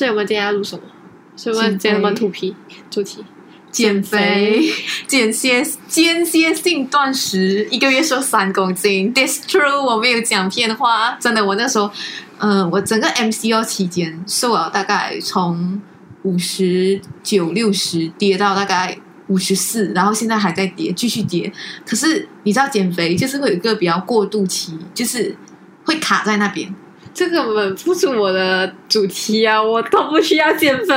所以我们今天要录什么？所以我们今天我们土皮主题减肥，间歇间歇性断食，一个月瘦三公斤。This true，我没有讲骗话，真的。我那时候，嗯、我整个 MCO 期间瘦了大概从五十九、六十跌到大概五十四，然后现在还在跌，继续跌。可是你知道减肥就是会有一个比较过渡期，就是会卡在那边。这个本不是我的主题啊，我都不需要减你肥。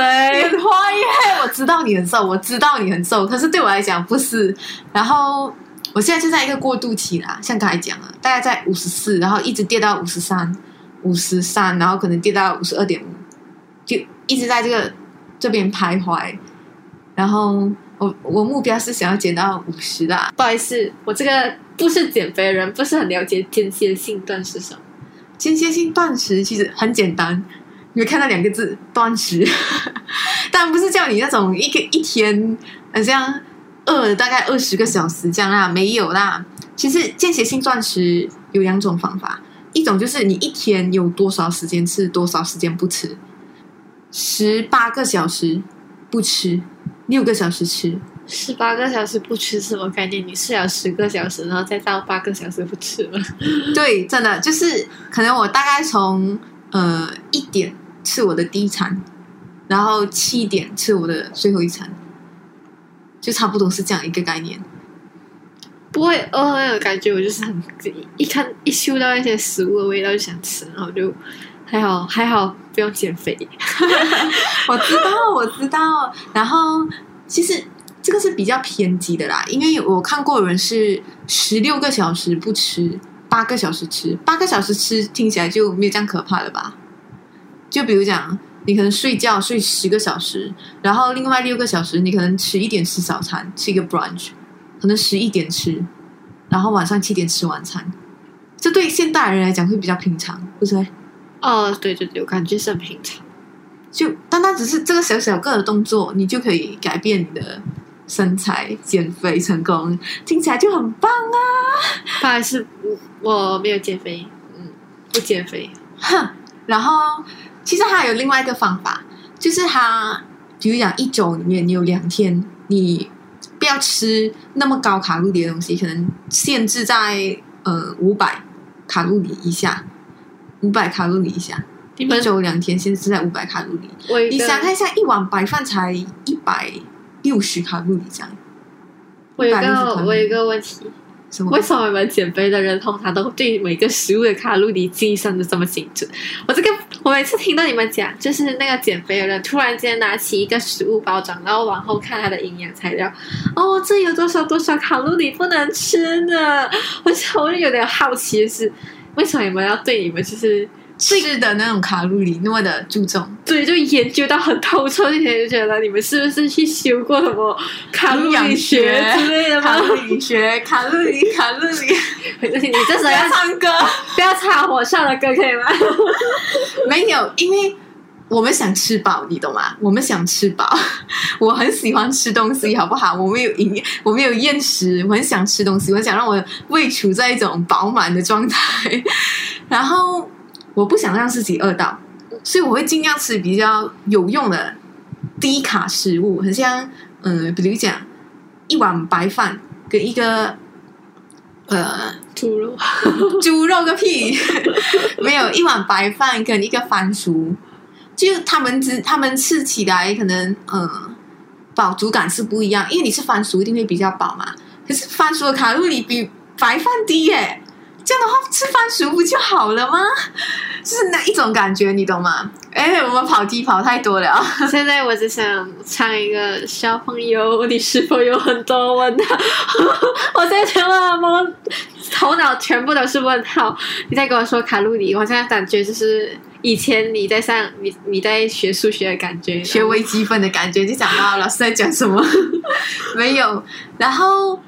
很坏耶！我知道你很瘦，我知道你很瘦，可是对我来讲不是。然后我现在就在一个过渡期啦，像刚才讲了，大概在五十四，然后一直跌到五十三、五十三，然后可能跌到五十二点五，就一直在这个这边徘徊。然后我我目标是想要减到五十啦。不好意思，我这个不是减肥人，不是很了解间歇性断食什么。间歇性断食其实很简单，你会看到两个字“断食”，但不是叫你那种一个一天好像饿大概二十个小时这样啦，没有啦。其实间歇性断食有两种方法，一种就是你一天有多少时间吃，多少时间不吃，十八个小时不吃，六个小时吃，十八个小时不吃什么概念？你睡了十个小时，然后再到八个小时不吃吗？对，真的就是可能我大概从呃一点吃我的第一餐，然后七点吃我的最后一餐，就差不多是这样一个概念。不会饿那种感觉，我就是很一看一嗅到一些食物的味道就想吃，然后就还好还好不用减肥。我知道，我知道。然后其实这个是比较偏激的啦，因为我看过有人是十六个小时不吃，八个小时吃，八个小时吃听起来就没有这样可怕了吧？就比如讲，你可能睡觉睡十个小时，然后另外六个小时你可能吃一点吃早餐，吃一个 brunch，可能十一点吃，然后晚上七点吃晚餐。这对现代人来讲会比较平常，不是？哦，对对对，我感觉是很平常。就单单只是这个小小个的动作，你就可以改变你的身材、减肥成功，听起来就很棒啊！不好意思，我我没有减肥，嗯，不减肥。哼，然后其实还有另外一个方法，就是它，比如讲一周里面你有两天，你不要吃那么高卡路里的东西，可能限制在呃五百卡路里以下，五百卡路里以下，一周两天限制在五百卡路里。你想看一下，一碗白饭才一百六十卡路里这样，我有一160卡路里个我有一个问题，什为？什么我们减肥的人通常都对每个食物的卡路里计算的这么精准？我这个我每次听到你们讲，就是那个减肥的人突然间拿起一个食物包装，然后往后看它的营养材料，哦，这有多少多少卡路里不能吃呢？我就我就有点好奇的是，为什么你们要对你们就是吃的那种卡路里那么的注重？对，就研究到很透彻一点，就觉得你们是不是去修过什么卡路里学之类的吗卡？路里学，卡路里，卡路里。你这时候要 要唱歌？不要唱我唱的歌可以吗？没有，因为我们想吃饱，你懂吗？我们想吃饱。我很喜欢吃东西，好不好？我没有营，我没有厌食，我很想吃东西，我想让我的胃处在一种饱满的状态，然后我不想让自己饿到，所以我会尽量吃比较有用的低卡食物，很像嗯、呃比如讲一碗白饭跟一个呃猪肉，猪肉个屁，没有一碗白饭跟一个番薯，就他们只他们吃起来可能呃饱足感是不一样，因为你吃番薯一定会比较饱嘛，可是番薯的卡路里比白饭低耶，这样的话吃番薯不就好了吗？就是那一种感觉，你懂吗？哎，我们跑题跑太多了，现在我只想唱一个小朋友，你是否有很多问号？我现在全部我头脑全部都是问号。你在跟我说卡路里，我现在感觉就是以前你在上你你在学数学的感觉，学微积分的感觉，就想到老师在讲什么，没有。然后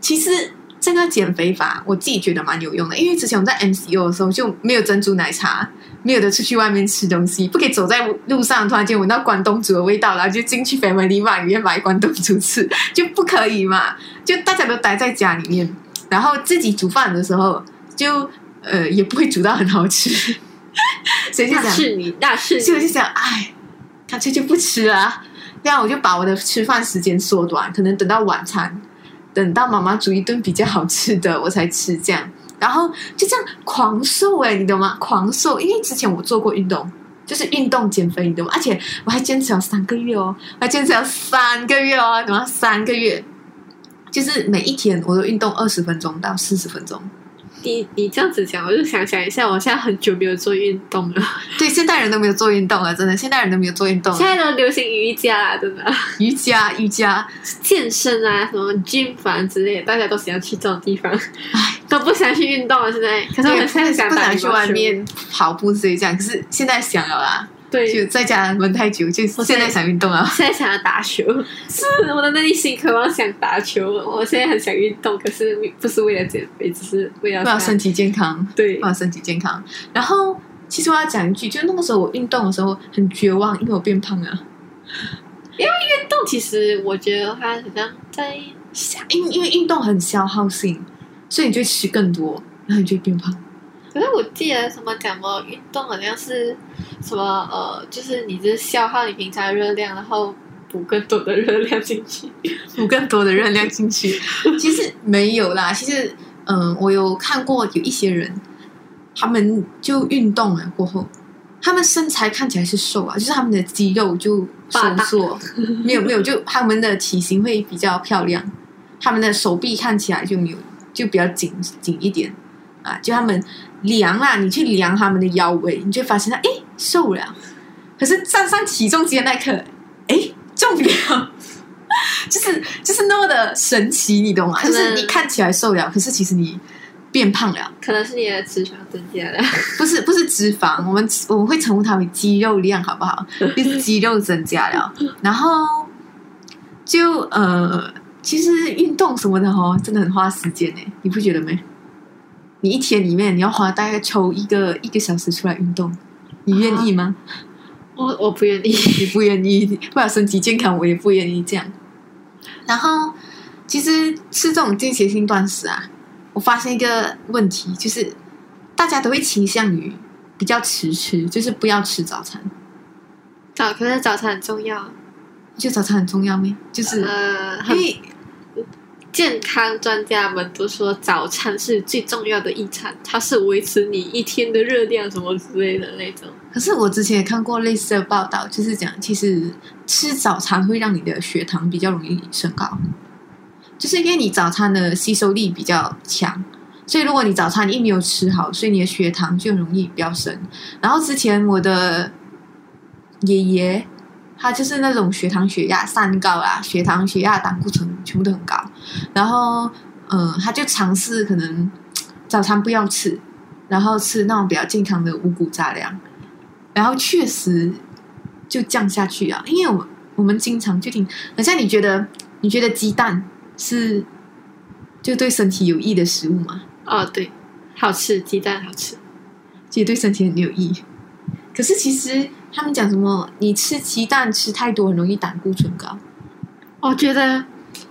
其实这个减肥法我自己觉得蛮有用的，因为之前我在 MCO 的时候就没有珍珠奶茶，没有的出去外面吃东西，不可以走在路上突然间闻到关东煮的味道，然后就进去 Family Mart 里面买关东煮吃，就不可以嘛？就大家都待在家里面，然后自己煮饭的时候就呃也不会煮到很好吃，所以就想，是你，那是你所以我就想，哎，干脆就不吃啊。这样我就把我的吃饭时间缩短，可能等到晚餐，等到妈妈煮一顿比较好吃的我才吃这样。然后就这样狂瘦哎，你懂吗？狂瘦，因为之前我做过运动，就是运动减肥，你懂吗？而且我还坚持了三个月哦，还坚持了三个月哦，懂吗？三个月，就是每一天我都运动二十分钟到四十分钟。你你这样子讲，我就想想一下，我现在很久没有做运动了。对，现代人都没有做运动了，真的，现代人都没有做运动了。现在都流行瑜伽啦，真的，瑜伽，瑜伽，健身啊，什么 gym 房之类的，大家都想要去这种地方，唉，都不想去运动了。现在，可是我们现在想不想去外面跑步之类这样，可是现在想了啦，对，就在家闷太久，就现在想运动啊。现在想要打球，是我的内心渴望想打球。我现在很想运动，可是不是为了减肥，只是为了为了身体健康，对为了身体健康。然后，其实我要讲一句，就那个时候我运动的时候很绝望，因为我变胖了。运动。其实我觉得它好像在因因为运动很消耗性，所以你就吃更多，然后你就会变胖。可是我记得什么讲什么运动好像是什么呃，就是你是消耗你平常的热量，然后补更多的热量进去。补更多的热量进去。其实没有啦，其实嗯，我有看过有一些人，他们就运动了过后，他们身材看起来是瘦啊，就是他们的肌肉就收缩，没有没有，就他们的体型会比较漂亮，他们的手臂看起来就没有就比较紧紧一点啊，就他们量啦，你去量他们的腰围，你就会发现他诶瘦了，可是站上体重机的那一刻，哎重了。就是就是那么的神奇，你懂吗？就是你看起来瘦了，可是其实你变胖了，可能是你的脂肪增加了，不是不是脂肪，我们我们会称呼它为肌肉量，好不好？就是肌肉增加了，然后就呃，其实运动什么的哦，真的很花时间呢，你不觉得没？你一天里面你要花大概抽一个一个小时出来运动，你愿意吗？我我不愿意。你不愿意，为了身体健康，我也不愿意这样。然后，其实吃这种间歇性断食啊，我发现一个问题，就是大家都会倾向于比较迟吃，就是不要吃早餐。早可是早餐很重要，就早餐很重要咩？就是、呃，因为健康专家们都说早餐是最重要的一餐，它是维持你一天的热量什么之类的那种。可是我之前也看过类似的报道，就是讲其实吃早餐会让你的血糖比较容易升高，就是因为你早餐的吸收力比较强，所以如果你早餐一没有吃好，所以你的血糖就容易飙升。然后之前我的爷爷，他就是那种血糖、血压三高啊，血糖、血压、胆固醇全部都很高，然后嗯，他就尝试可能早餐不要吃，然后吃那种比较健康的五谷杂粮。然后确实就降下去啊，因为我们我们经常就听，好像你觉得你觉得鸡蛋是就对身体有益的食物吗？哦，对，好吃，鸡蛋好吃。其实对身体很有益。可是其实他们讲什么，你吃鸡蛋吃太多很容易胆固醇高。我觉得，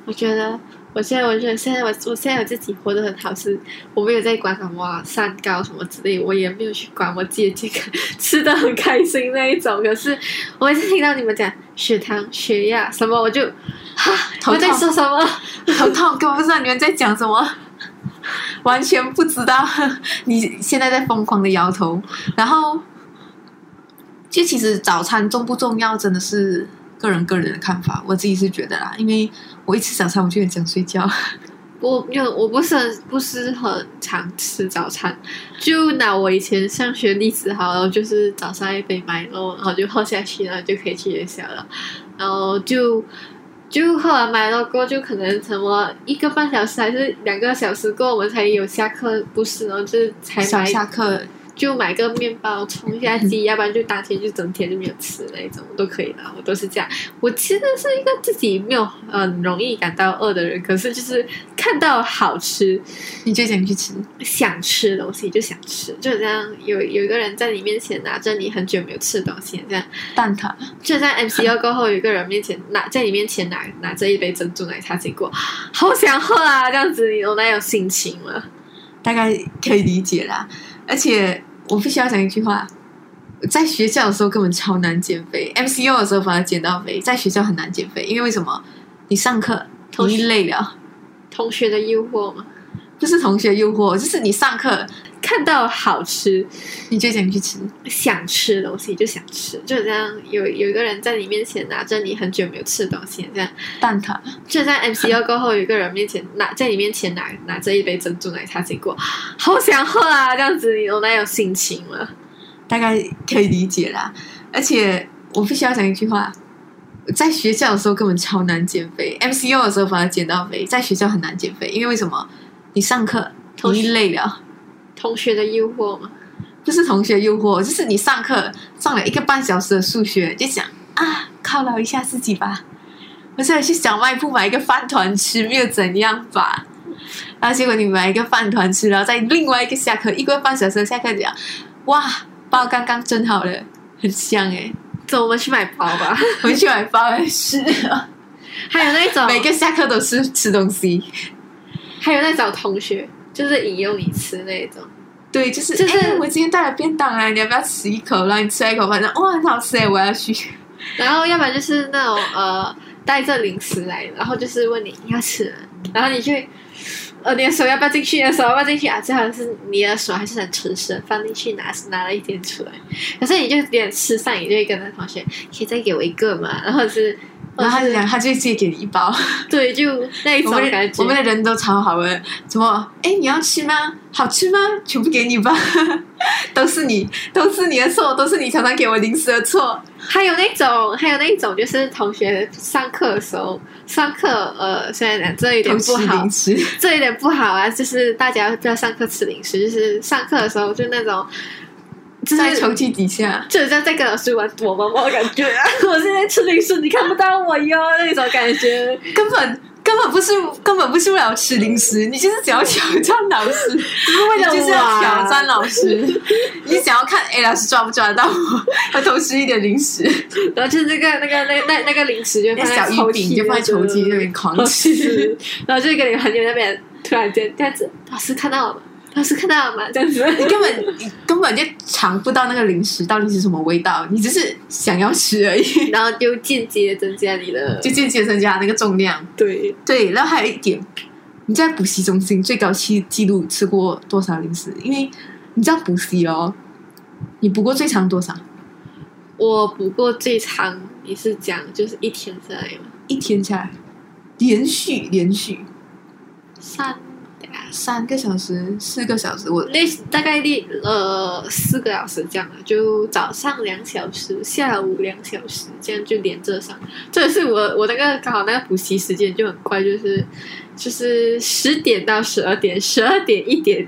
我觉得，我现在我觉得现在我我现在我自己活得很好，是我没有在管什么三高什么之类，我也没有去管我自己的健康，吃的很开心那一种。可是我每次听到你们讲血糖、血压什么，我就哈，我在说什么？头痛，根本不知道你们在讲什么，完全不知道。你现在在疯狂的摇头，然后，就其实早餐重不重要，真的是个人个人的看法。我自己是觉得啦，因为我一吃早餐我就很想睡觉。我因为我不是很不是很常吃早餐，就拿我以前上学例子好了，就是早上一杯麦乐，然后就喝下去，然后就可以去学校了，然后就就喝完麦乐过后，就可能什么一个半小时还是两个小时过，我们才有下课，不是，然后就是才下课就买个面包充一下饥，要不然就当天就整天就没有吃那一种，都可以的，我都是这样。我其实是一个自己没有很容易感到饿的人，可是就是看到好吃、你就想去吃。想吃的东西就想吃，就这样有有一个人在你面前拿着你很久没有吃的东西，这样蛋挞，就在 MCO 过后，有一个人面前拿在你面前拿拿着一杯珍珠奶茶，结果好想喝啊，这样子你有那有心情了？大概可以理解啦。而且我必须要讲一句话：在学校的时候根本超难减肥，MCU 的时候反而减到肥，在学校很难减肥，因为为什么？你上课同学你累了，同学的诱惑嘛，不是同学诱惑，就是你上课看到好吃你就想去吃，想吃的东西就想吃，就这样有有一个人在你面前拿着你很久没有吃的东西，这样蛋挞。就在 MCU 过后，有一个人面前拿 在你面前拿拿着一杯珍珠奶茶经过，好想喝啊！这样子你有那有心情了。大概可以理解啦。而且我必须要讲一句话，在学校的时候根本超难减肥，MCU 的时候反而减到肥，在学校很难减肥，因为为什么？你上课同学你累了，同学的诱惑嘛，不是同学诱惑，就是你上课上了一个半小时的数学，就想啊犒劳一下自己吧，我现在去小卖部买一个饭团吃，没有怎样吧。然后结果你买一个饭团吃，然后在另外一个下课一个半小时的下课讲，哇，包刚刚蒸好了，很香诶，走，我们去买包吧。回去买包来吃。还有那种每个下课都是吃东西，还有那种同学，就是引诱你吃那种。对，就是就是哎我今天带了便当啊，你要不要吃一口？然后你吃了一口，反正哇很好吃哎，我要去。然后要不然就是那种呃带着零食来，然后就是问你你要吃吗，然后你去呃你的手要不要进去，你的手要不要进去啊？最好是你的手还是很诚实，放进去拿拿了一点出来，可是你就有点吃上瘾，就会跟那同学可以再给我一个嘛，然后是然后他就讲，他就借给你一包。是 对，就 那一种感觉。我们的人都超好的，怎么？哎，你要吃吗？好吃吗？全部给你吧，都是你，都是你的错，都是你常常给我零食的错。还有那种，还有那种，就是同学上课的时候，上课呃，虽然讲这有点不好这有点不好啊，就是大家不要上课吃零食，就是上课的时候就那种，就是在抽屉底下。就像在跟老师玩躲猫猫的感觉啊！我现在吃零食，你看不到我哟，那种感觉。根本根本不是根本不是为了吃零食，你就是想要挑战老师，只是为了你就是要挑战老师，你想要看哎老师抓不抓得到我，要偷吃一点零食，然后就是那个那个那那那个零食就放在小抽屉就放在抽屉那边狂吃吃，，然后就跟你朋友那边突然间这样子，老师看到了吗？老师看到了吗？这样子，你根本你根本就尝不到那个零食到底是什么味道，你只是想要吃而已，然后就间接增加你的 就间接增加那个重量。对对，然后还有一点，你在补习中心最高期记录吃过多少零食？因为你知道补习哦，你补过最长多少？我补过最长，你是讲就是一天下来吗？一天下来，连续连续三三个小时、四个小时，我那大概列呃四个小时这样的，就早上两小时，下午两小时，这样就连着上。这也是我我那个刚好那个补习时间就很快，就是就是十点到十二点，十二点一点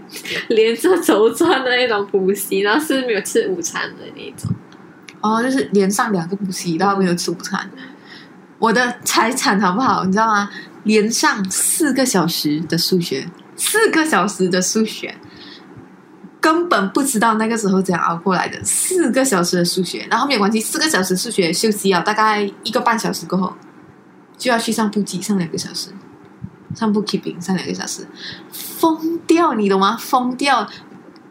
连着轴转的那种补习，然后是没有吃午餐的那种。哦，就是连上两个补习，然后没有吃午餐。我的财产好不好？你知道吗？连上四个小时的数学，四个小时的数学，根本不知道那个时候怎样熬过来的。四个小时的数学，然后没有关系，四个小时数学休息啊，大概一个半小时过后，就要去上补给，上两个小时，上 bookkeeping 上两个小时，疯掉，你懂吗？疯掉。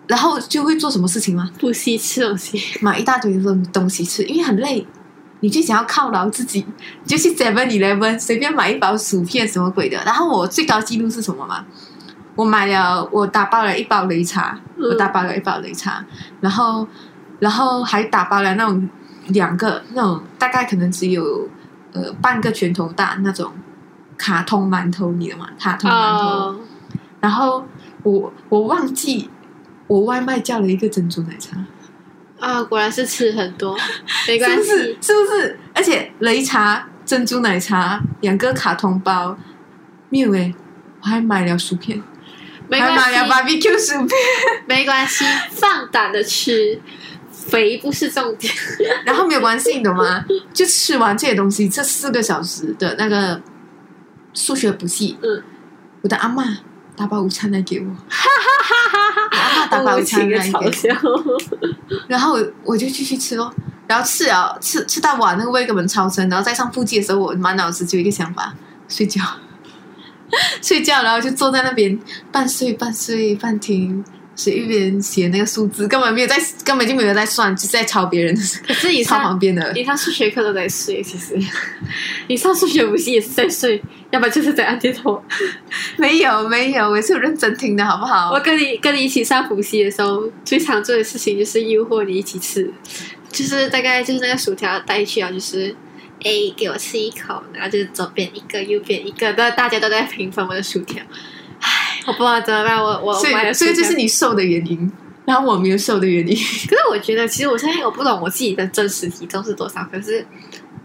然后就会做什么事情吗？补习吃东西，买一大堆的东西吃，因为很累，你就想要犒劳自己，你就去 Seven Eleven 随便买一包薯片什么鬼的。然后我最高记录是什么吗？我买了，我打包了一包擂茶，嗯我打包了一包擂茶，然后然后还打包了那种两个那种大概可能只有呃半个拳头大那种卡通馒头，你的嘛？卡通馒头。哦，然后我我忘记我外卖叫了一个珍珠奶茶。啊，果然是吃很多，没关是不是系？，是不是？而且擂茶、珍珠奶茶两个卡通包，没有诶，我还买了薯片，没关系，barbecue 薯片，没关系，放胆的吃，肥不是重点。然后没有关系，你懂吗？就吃完这些东西，这四个小时的那个数学补习，嗯，我的阿嬷打包午餐来给我，我阿嬷打包午餐来给我。然后我我就继续吃咯。然后吃啊吃吃到晚，那个胃根本超撑，然后再上腹肌的时候，我满脑子就一个想法：睡觉，睡觉，然后就坐在那边半睡半睡半听所以一边写那个数字，根本没有在，根本就没有在算，就是在抄别人的，可是你抄上旁边的。你上数学课都在睡，其实你上数学补习也是在睡，要不然就是在按电头。没有没有，我是有认真听的，好不好我？跟你跟你一起上补习的时候，最常做的事情就是诱惑你一起吃，就是大概就是那个薯条带去啊，就是 A 给我吃一口，然后就是左边一个，右边一个，但大家都在平分我的薯条。唉，我不知道怎么办，我我所以所以这是你瘦的原因，然后我没有瘦的原因。可是我觉得，其实我现在我不懂我自己的真实体重是多少，可是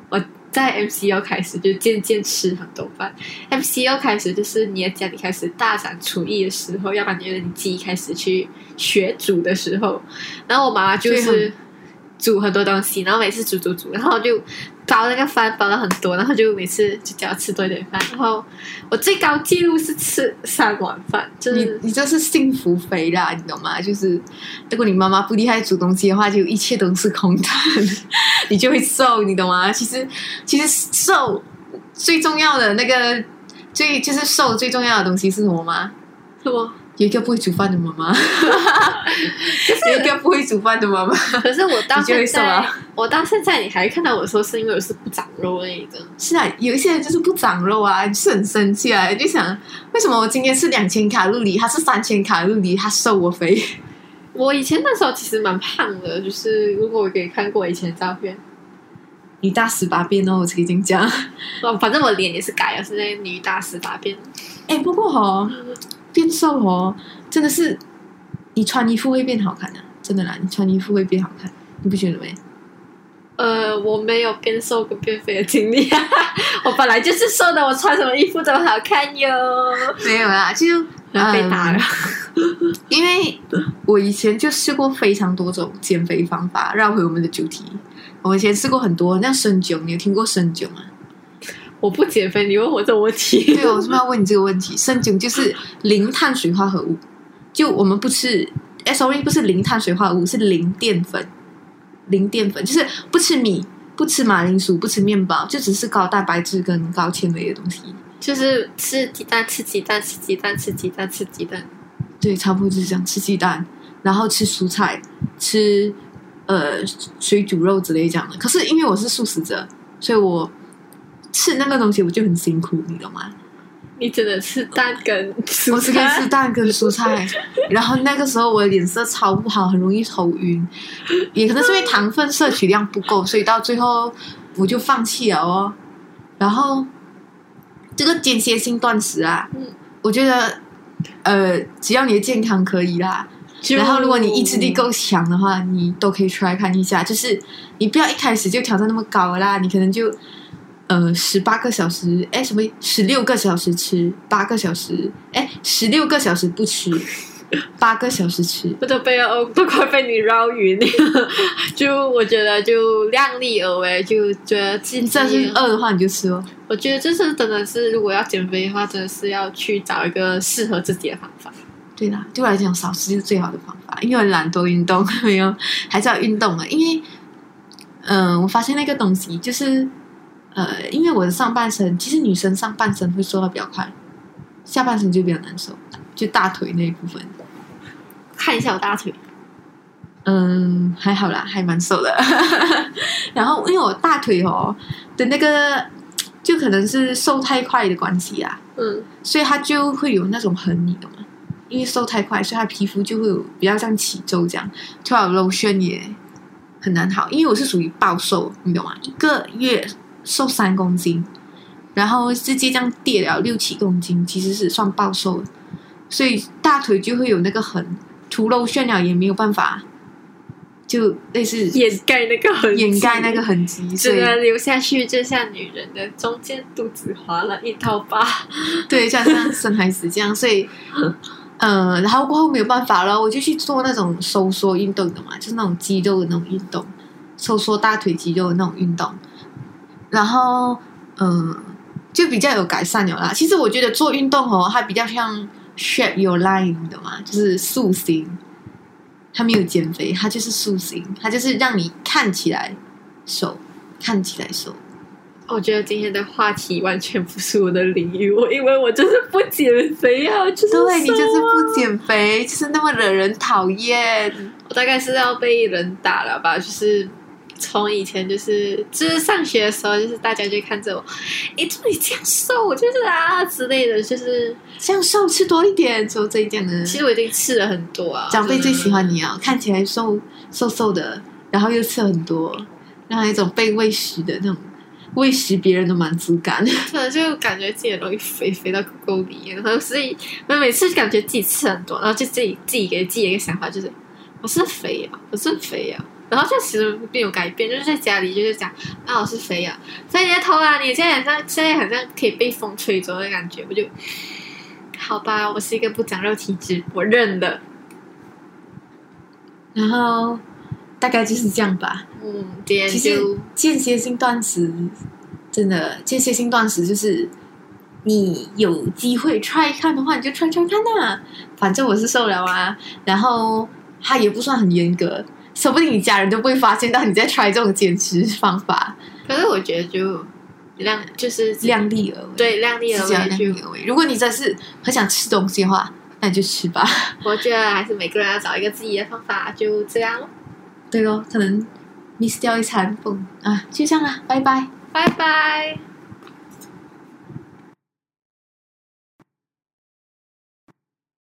我在 MCO 开始就渐渐吃很多饭。MCO 开始就是你的家里开始大展厨艺的时候，要不然就是你自己开始去学煮的时候。然后我妈妈就是很煮很多东西，然后每次煮煮煮，然后就煲那个饭煲了很多，然后就每次就叫我吃多一点饭。然后我最高纪录是吃三碗饭，就你是你这是幸福肥啦，你懂吗？就是如果你妈妈不厉害煮东西的话，就一切都是空谈，你就会瘦，你懂吗？其实其实瘦最重要的那个最就是瘦最重要的东西是什么吗？什么？有一个不会煮饭的妈妈，有一个不会煮饭的妈妈。可是我到现在，我到现在你还看到我说是因为我是不长肉那一个。是啊，有一些人就是不长肉啊，你是很生气啊，就想为什么我今天是两千卡路里，他是三千卡路里，他瘦我肥。我以前那时候其实蛮胖的，就是如果我给你看过以前的照片，女大十八变哦，我曾经讲。哦，反正我脸也是改了，是那女大十八变。哎，不过哦，变瘦哦，真的是你穿衣服会变好看的、真的啦，你穿衣服会变好看，你不觉得没？呃，我没有变瘦跟变肥的经历，我本来就是瘦的，我穿什么衣服都好看哟。没有啦，就被打了，因为我以前就试过非常多种减肥方法。绕回我们的主题，我以前试过很多，像生灸，你有听过生灸吗？我不减肥，你问我这个问题，对，我为什么要问你这个问题？生灸就是零碳水化合物，就我们不吃，哎，sorry，不是零碳水化合物，是零淀粉，零淀粉就是不吃米，不吃马铃薯，不吃面包，就只是高蛋白质跟高纤维的东西。就是吃鸡蛋，吃鸡蛋，吃鸡蛋，吃鸡蛋，吃鸡蛋。对，差不多就是这样，吃鸡蛋，然后吃蔬菜，吃呃水煮肉之类这样的。可是因为我是素食者，所以我吃那个东西我就很辛苦，你懂吗？你只能吃蛋跟蔬我只可以菜吃蛋跟蔬菜，然后那个时候我的脸色超不好，很容易头晕，也可能是因为糖分摄取量不够，所以到最后我就放弃了哦。然后这个间歇性断食啊，嗯我觉得呃，只要你的健康可以啦，然后如果你意志力够强的话，你都可以 try 看一下。就是你不要一开始就挑战那么高啦，你可能就呃十八个小时，哎什么十六个小时吃，八个小时，哎十六个小时不吃，八个小时吃。我都被哦，都快被你绕晕了。就我觉得就量力而为，就觉得自己这是饿的话你就吃哦。我觉得这是真的是，如果要减肥的话，真的是要去找一个适合自己的方法。对啦，对我来讲少吃是最好的方法，因为我懒惰运动，没有还是要运动啊。因为嗯、我发现那个东西就是呃，因为我的上半身，其实女生上半身会瘦的比较快，下半身就比较难受，就大腿那一部分。看一下我大腿，嗯，还好啦，还蛮瘦的。然后因为我大腿哦的那个，就可能是瘦太快的关系啊，嗯，所以它就会有那种痕，你懂吗？因为瘦太快，所以它皮肤就会有比较像起皱这样，涂了 lotion 也很难好。因为我是属于暴瘦，你懂吗？一个月瘦三公斤，然后直接这样跌了六七公斤，其实是算暴瘦的。所以大腿就会有那个痕，涂 lotion 了也没有办法，就类似掩盖那个痕，掩盖那个痕迹，所以只能留下去，就像女人的中间肚子划了一道疤。对，就像生孩子这样，所以，呃，然后过后没有办法了，我就去做那种收缩运动的嘛，就是那种肌肉的那种运动，收缩大腿肌肉的那种运动，然后，嗯、就比较有改善了啦。其实我觉得做运动哦，它比较像 shape your line 你懂吗？就是塑形，它没有减肥，它就是塑形，它就是让你看起来瘦，看起来瘦。我觉得今天的话题完全不是我的领域，我因为我就是不减肥啊，就是对你就是不减肥，就是那么惹人讨厌。我大概是要被人打了吧，就是从以前就是就是上学的时候，就是大家就看着我，诶，怎么你这样瘦？我就是啊之类的，就是这样瘦吃多一点，就这一点呢。其实我已经吃了很多啊。长辈最喜欢你，啊，看起来瘦瘦瘦的，然后又吃很多，然后有一种被喂食的那种喂食别人的满足感。真的就感觉自己很容易肥，肥到沟沟里，然后所以我每次感觉自己吃很多，然后就自己自己给自己一个想法，就是我是肥啊，我是肥啊。然后就其实并没有改变，就是在家里就是讲啊我是肥啊，所以你的头啊，你现在很像现在很像可以被风吹走的感觉，我就好吧，我是一个不长肉体质，我认了。然后大概就是这样吧。嗯，间歇性断食真的间歇性断食就是你有机会 try 看的话，你就 try try 看呐、反正我是瘦了啊，然后它也不算很严格，说不定你家人都不会发现到你在 try 这种减脂方法，可是我觉得就量就是量力而为。对量力而为就量力而为。如果你真是很想吃东西的话，那你就吃吧。我觉得还是每个人要找一个自己的方法，就这样咯，对咯，可能 miss 掉一餐，不啊，就这样啦，拜拜。拜拜。